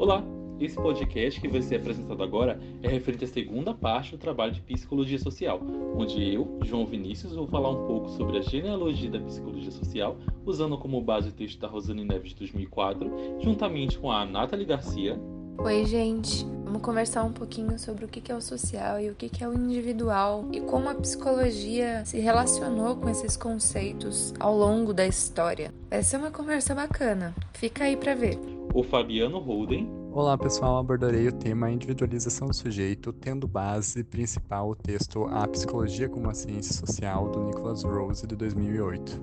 Olá! Esse podcast que vai ser apresentado agora é referente à segunda parte do trabalho de psicologia social, onde eu, João Vinícius, vou falar um pouco sobre a genealogia da psicologia social, usando como base o texto da Rosane Neves de 2004, juntamente com a Nathalie Garcia. Oi, gente! Vamos conversar um pouquinho sobre o que é o social e o que é o individual e como a psicologia se relacionou com esses conceitos ao longo da história. Vai ser uma conversa bacana. Fica aí para ver. O Fabiano Holden. Olá pessoal, abordarei o tema individualização do sujeito, tendo base principal o texto A Psicologia como a Ciência Social, do Nicholas Rose, de 2008.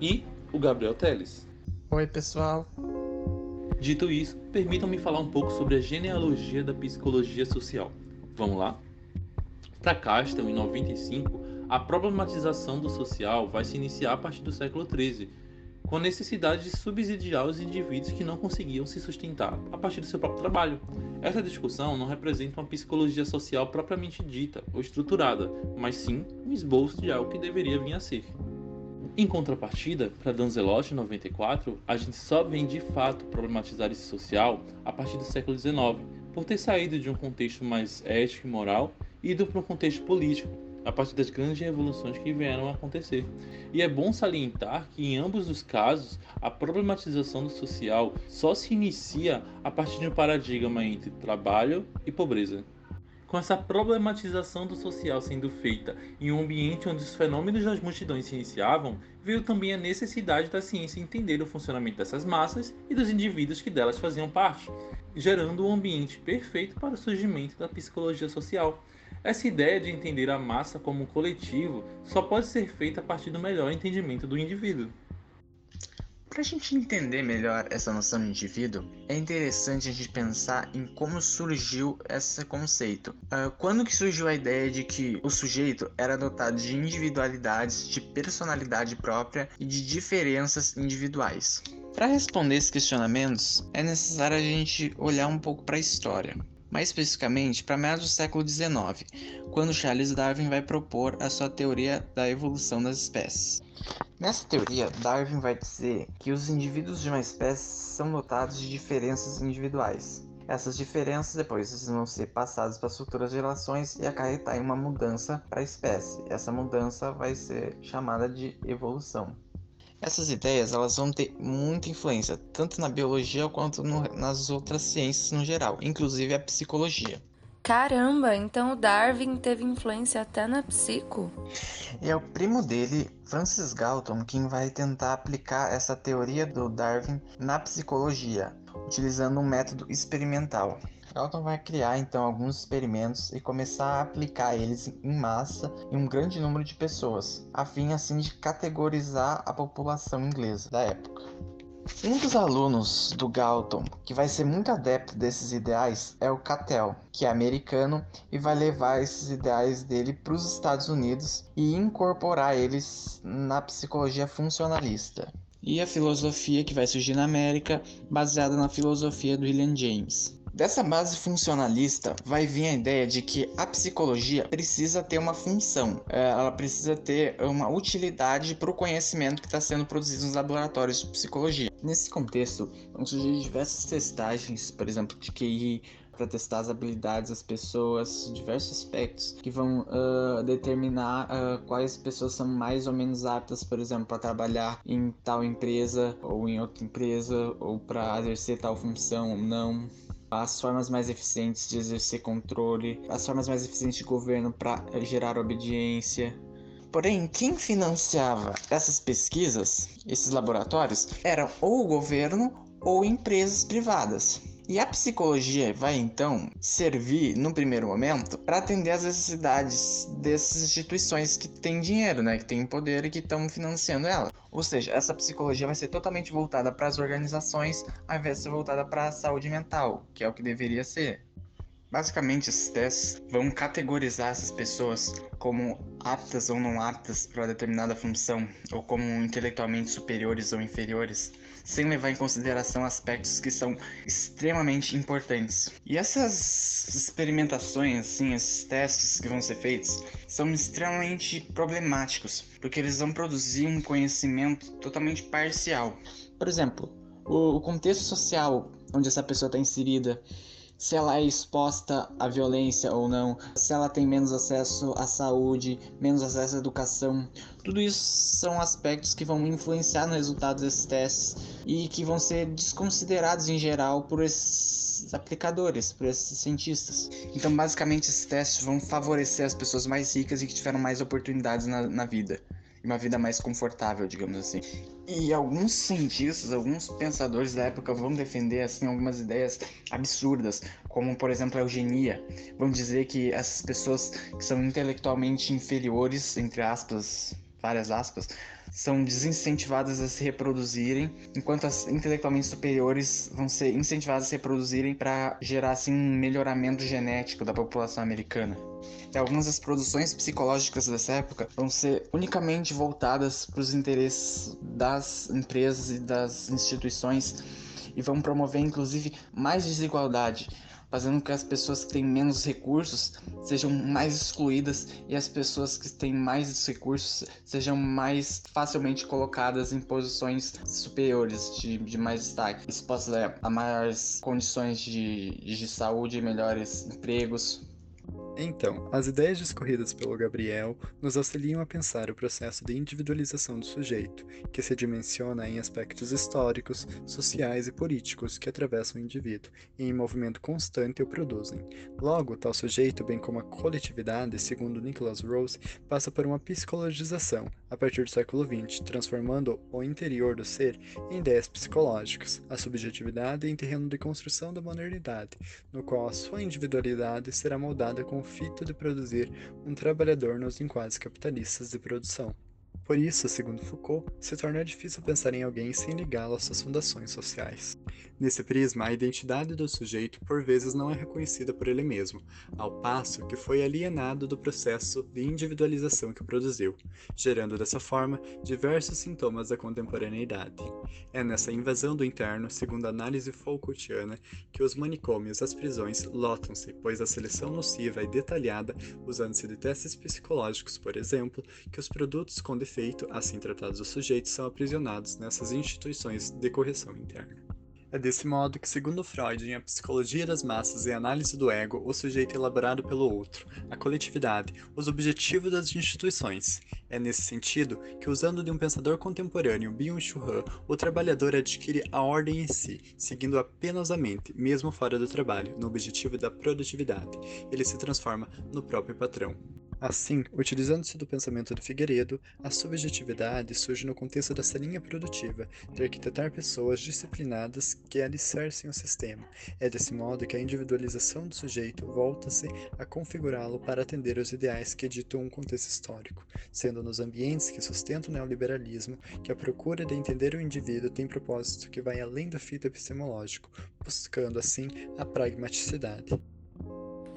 E o Gabriel Teles. Oi pessoal, Dito isso, permitam-me falar um pouco sobre a genealogia da psicologia social. Vamos lá? Para Castle, em 95, a problematização do social vai se iniciar a partir do século XIII, com a necessidade de subsidiar os indivíduos que não conseguiam se sustentar a partir do seu próprio trabalho. Essa discussão não representa uma psicologia social propriamente dita ou estruturada, mas sim um esboço de algo que deveria vir a ser. Em contrapartida, para Danzelotti, em 94, a gente só vem de fato problematizar esse social a partir do século XIX, por ter saído de um contexto mais ético e moral e ido para um contexto político, a partir das grandes revoluções que vieram a acontecer. E é bom salientar que em ambos os casos, a problematização do social só se inicia a partir de um paradigma entre trabalho e pobreza. Com essa problematização do social sendo feita em um ambiente onde os fenômenos das multidões se iniciavam, veio também a necessidade da ciência entender o funcionamento dessas massas e dos indivíduos que delas faziam parte, gerando um ambiente perfeito para o surgimento da psicologia social. Essa ideia de entender a massa como um coletivo só pode ser feita a partir do melhor entendimento do indivíduo. Para a gente entender melhor essa noção de indivíduo, é interessante a gente pensar em como surgiu esse conceito. Uh, quando que surgiu a ideia de que o sujeito era dotado de individualidades, de personalidade própria e de diferenças individuais? Para responder esses questionamentos, é necessário a gente olhar um pouco para a história. Mais especificamente, para meados do século XIX, quando Charles Darwin vai propor a sua teoria da evolução das espécies. Nessa teoria, Darwin vai dizer que os indivíduos de uma espécie são dotados de diferenças individuais. Essas diferenças depois vão ser passadas para as futuras gerações e acarretar em uma mudança para a espécie. Essa mudança vai ser chamada de evolução. Essas ideias elas vão ter muita influência tanto na biologia quanto no, nas outras ciências no geral, inclusive a psicologia. Caramba, então o Darwin teve influência até na psico? E é o primo dele, Francis Galton, quem vai tentar aplicar essa teoria do Darwin na psicologia, utilizando um método experimental. Galton vai criar então alguns experimentos e começar a aplicar eles em massa em um grande número de pessoas, a fim assim de categorizar a população inglesa da época. Um dos alunos do Galton, que vai ser muito adepto desses ideais, é o Cattell, que é americano e vai levar esses ideais dele para os Estados Unidos e incorporar eles na psicologia funcionalista. E a filosofia que vai surgir na América, baseada na filosofia do William James. Dessa base funcionalista vai vir a ideia de que a psicologia precisa ter uma função, é, ela precisa ter uma utilidade para o conhecimento que está sendo produzido nos laboratórios de psicologia. Nesse contexto, vão surgir diversas testagens, por exemplo, de QI, para testar as habilidades das pessoas, diversos aspectos que vão uh, determinar uh, quais pessoas são mais ou menos aptas, por exemplo, para trabalhar em tal empresa ou em outra empresa, ou para exercer tal função ou não as formas mais eficientes de exercer controle, as formas mais eficientes de governo para gerar obediência. Porém, quem financiava essas pesquisas, esses laboratórios, eram ou o governo ou empresas privadas. E a psicologia vai então servir, no primeiro momento, para atender às necessidades dessas instituições que têm dinheiro, né, que têm poder e que estão financiando ela. Ou seja, essa psicologia vai ser totalmente voltada para as organizações, ao invés de ser voltada para a saúde mental, que é o que deveria ser. Basicamente, esses testes vão categorizar essas pessoas como aptas ou não aptas para determinada função, ou como intelectualmente superiores ou inferiores, sem levar em consideração aspectos que são extremamente importantes. E essas experimentações, assim, esses testes que vão ser feitos, são extremamente problemáticos, porque eles vão produzir um conhecimento totalmente parcial. Por exemplo, o, contexto social onde essa pessoa está inserida, se ela é exposta à violência ou não, se ela tem menos acesso à saúde, menos acesso à educação. Tudo isso são aspectos que vão influenciar no resultado desses testes e que vão ser desconsiderados em geral por esses aplicadores, por esses cientistas. Então, basicamente, esses testes vão favorecer as pessoas mais ricas e que tiveram mais oportunidades na, na vida uma vida mais confortável, digamos assim. E alguns cientistas, alguns pensadores da época vão defender assim algumas ideias absurdas, como por exemplo a eugenia. Vão dizer que essas pessoas que são intelectualmente inferiores, entre aspas, várias aspas, são desincentivadas a se reproduzirem, enquanto as intelectualmente superiores vão ser incentivadas a se reproduzirem para gerar assim um melhoramento genético da população americana. E algumas das produções psicológicas dessa época vão ser unicamente voltadas para os interesses das empresas e das instituições e vão promover inclusive mais desigualdade fazendo com que as pessoas que têm menos recursos sejam mais excluídas e as pessoas que têm mais recursos sejam mais facilmente colocadas em posições superiores, de, de mais destaque. Isso pode levar a maiores condições de, de saúde melhores empregos, então, as ideias discorridas pelo Gabriel nos auxiliam a pensar o processo de individualização do sujeito, que se dimensiona em aspectos históricos, sociais e políticos que atravessam o indivíduo e em movimento constante o produzem. Logo, tal sujeito, bem como a coletividade, segundo Nicholas Rose, passa por uma psicologização a partir do século XX, transformando o interior do ser em ideias psicológicas, a subjetividade em terreno de construção da modernidade, no qual a sua individualidade será moldada com o fito de produzir um trabalhador nos enquadros capitalistas de produção. Por isso, segundo Foucault, se torna difícil pensar em alguém sem ligá-lo às suas fundações sociais. Nesse prisma, a identidade do sujeito por vezes não é reconhecida por ele mesmo, ao passo que foi alienado do processo de individualização que produziu, gerando dessa forma diversos sintomas da contemporaneidade. É nessa invasão do interno, segundo a análise Foucaultiana, que os manicômios, as prisões, lotam-se, pois a seleção nociva e detalhada, usando-se de testes psicológicos, por exemplo, que os produtos com defeito, assim tratados os sujeitos, são aprisionados nessas instituições de correção interna. É desse modo que, segundo Freud, em A Psicologia das Massas e Análise do Ego, o sujeito é elaborado pelo outro, a coletividade, os objetivos das instituições. É nesse sentido que, usando de um pensador contemporâneo, Byung-Chul Han, o trabalhador adquire a ordem em si, seguindo apenas a mente, mesmo fora do trabalho, no objetivo da produtividade. Ele se transforma no próprio patrão. Assim, utilizando-se do pensamento de Figueiredo, a subjetividade surge no contexto dessa linha produtiva, de arquitetar pessoas disciplinadas que alicercem o sistema. É desse modo que a individualização do sujeito volta-se a configurá-lo para atender aos ideais que ditam um contexto histórico, sendo nos ambientes que sustentam o neoliberalismo que a procura de entender o indivíduo tem propósito que vai além da fita epistemológico, buscando assim a pragmaticidade.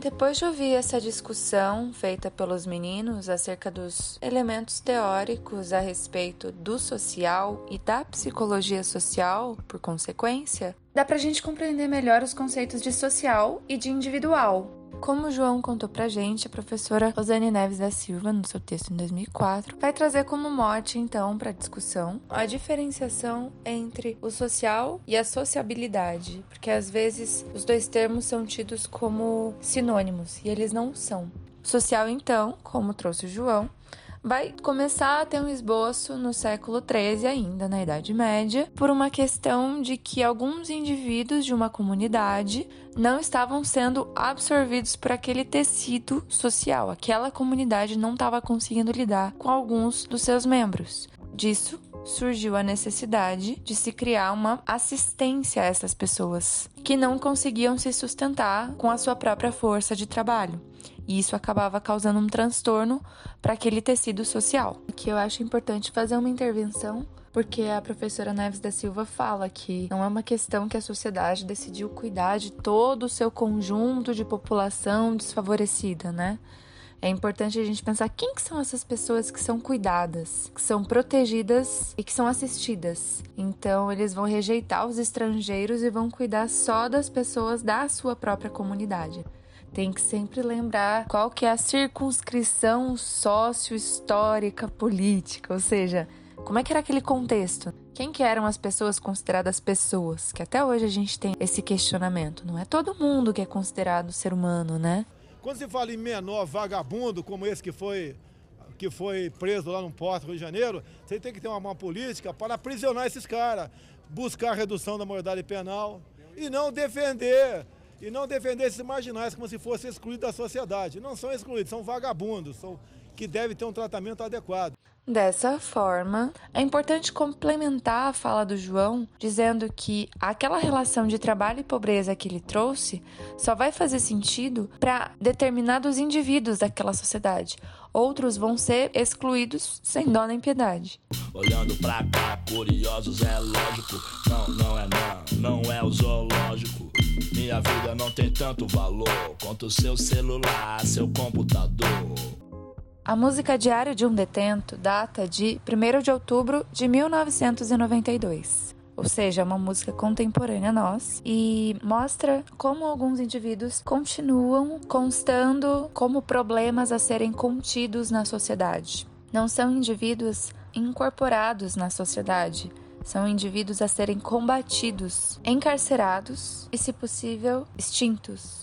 Depois de ouvir essa discussão feita pelos meninos acerca dos elementos teóricos a respeito do social e da psicologia social, por consequência, dá pra gente compreender melhor os conceitos de social e de individual, como João contou pra gente, a professora Rosane Neves da Silva, no seu texto em 2004, vai trazer como mote, então, para discussão a diferenciação entre o social e a sociabilidade, porque às vezes os dois termos são tidos como sinônimos e eles não são. Social, então, como trouxe o João, vai começar a ter um esboço no século XIII, ainda na Idade Média, por uma questão de que alguns indivíduos de uma comunidade não estavam sendo absorvidos por aquele tecido social. Aquela comunidade não estava conseguindo lidar com alguns dos seus membros. Disso surgiu a necessidade de se criar uma assistência a essas pessoas que não conseguiam se sustentar com a sua própria força de trabalho. E isso acabava causando um transtorno para aquele tecido social. Que eu acho importante fazer uma intervenção porque a professora Neves da Silva fala que não é uma questão que a sociedade decidiu cuidar de todo o seu conjunto de população desfavorecida, né? É importante a gente pensar quem que são essas pessoas que são cuidadas, que são protegidas e que são assistidas. Então, eles vão rejeitar os estrangeiros e vão cuidar só das pessoas da sua própria comunidade tem que sempre lembrar qual que é a circunscrição sócio-histórica política, ou seja, Como é que era aquele contexto? Quem que eram as pessoas consideradas pessoas? Que até hoje a gente tem esse questionamento. Não é todo mundo que é considerado ser humano, né? Quando se fala em menor vagabundo, como esse que foi que foi preso lá no Porto, Rio de Janeiro, você tem que ter uma, uma política para aprisionar esses caras, buscar redução da moralidade penal e não defender e não defender esses marginais como se fossem excluídos da sociedade. Não são excluídos, são vagabundos, são que devem ter um tratamento adequado. Dessa forma, é importante complementar a fala do João dizendo que aquela relação de trabalho e pobreza que ele trouxe só vai fazer sentido para determinados indivíduos daquela sociedade. Outros vão ser excluídos sem dó nem piedade. Olhando pra cá, curiosos é lógico. Não, não é não, não é o zoológico. Minha vida não tem tanto valor quanto seu celular, seu computador. A música Diário de um Detento data de 1 de outubro de 1992. Ou seja, é uma música contemporânea a nós e mostra como alguns indivíduos continuam constando como problemas a serem contidos na sociedade. Não são indivíduos incorporados na sociedade, são indivíduos a serem combatidos, encarcerados e, se possível, extintos.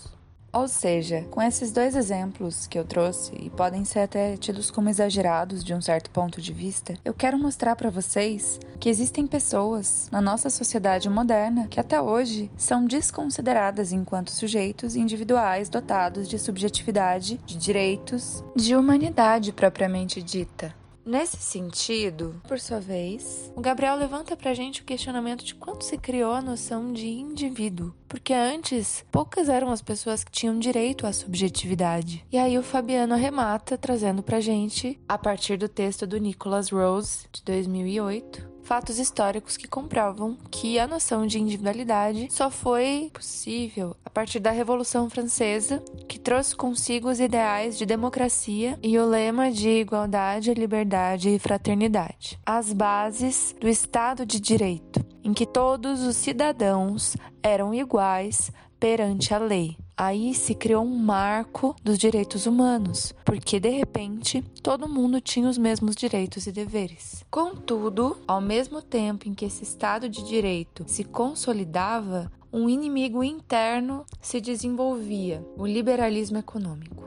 Ou seja, com esses dois exemplos que eu trouxe, e podem ser até tidos como exagerados de um certo ponto de vista, eu quero mostrar para vocês que existem pessoas na nossa sociedade moderna que até hoje são desconsideradas enquanto sujeitos individuais dotados de subjetividade, de direitos, de humanidade propriamente dita. Nesse sentido, por sua vez, o Gabriel levanta pra gente o questionamento de quando se criou a noção de indivíduo. Porque antes, poucas eram as pessoas que tinham direito à subjetividade. E aí o Fabiano arremata trazendo pra gente, a partir do texto do Nicholas Rose, de 2008, fatos históricos que comprovam que a noção de individualidade só foi possível a partir da Revolução Francesa, que trouxe consigo os ideais de democracia e o lema de igualdade, liberdade e fraternidade, as bases do Estado de Direito, em que todos os cidadãos eram iguais perante a lei. Aí se criou um marco dos direitos humanos, porque de repente todo mundo tinha os mesmos direitos e deveres. Contudo, ao mesmo tempo em que esse Estado de Direito se consolidava, um inimigo interno se desenvolvia: o liberalismo econômico.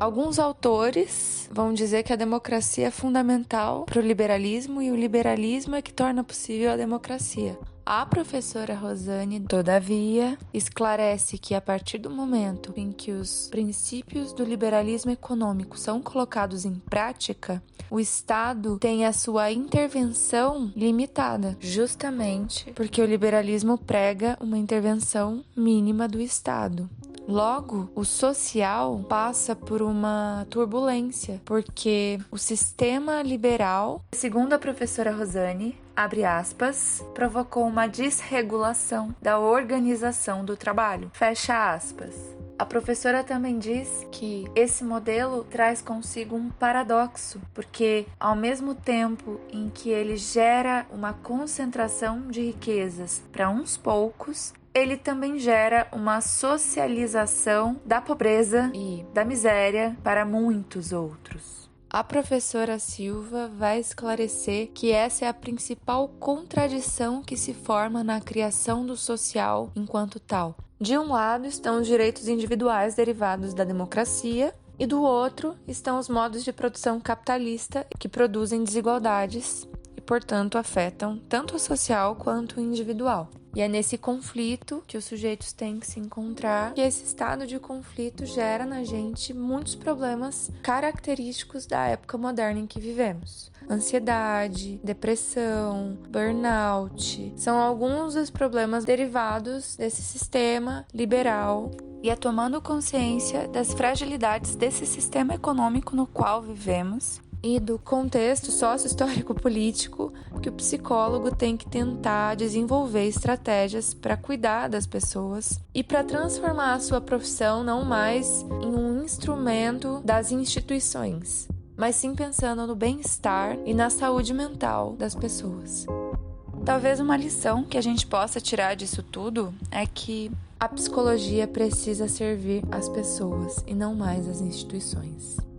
Alguns autores vão dizer que a democracia é fundamental para o liberalismo e o liberalismo é que torna possível a democracia. A professora Rosane, todavia, esclarece que a partir do momento em que os princípios do liberalismo econômico são colocados em prática, o Estado tem a sua intervenção limitada, justamente porque o liberalismo prega uma intervenção mínima do Estado. Logo, o social passa por uma turbulência, porque o sistema liberal, segundo a professora Rosane, abre aspas, provocou uma desregulação da organização do trabalho, fecha aspas. A professora também diz que esse modelo traz consigo um paradoxo, porque ao mesmo tempo em que ele gera uma concentração de riquezas para uns poucos, ele também gera uma socialização da pobreza e da miséria para muitos outros. A professora Silva vai esclarecer que essa é a principal contradição que se forma na criação do social enquanto tal. De um lado estão os direitos individuais derivados da democracia, e do outro estão os modos de produção capitalista que produzem desigualdades portanto, afetam tanto o social quanto o individual. E é nesse conflito que os sujeitos têm que se encontrar, e esse estado de conflito gera na gente muitos problemas característicos da época moderna em que vivemos. Ansiedade, depressão, burnout são alguns dos problemas derivados desse sistema liberal e é tomando consciência das fragilidades desse sistema econômico no qual vivemos e do contexto sócio-histórico-político que o psicólogo tem que tentar desenvolver estratégias para cuidar das pessoas e para transformar a sua profissão não mais em um instrumento das instituições, mas sim pensando no bem-estar e na saúde mental das pessoas. Talvez uma lição que a gente possa tirar disso tudo é que a psicologia precisa servir as pessoas e não mais as instituições.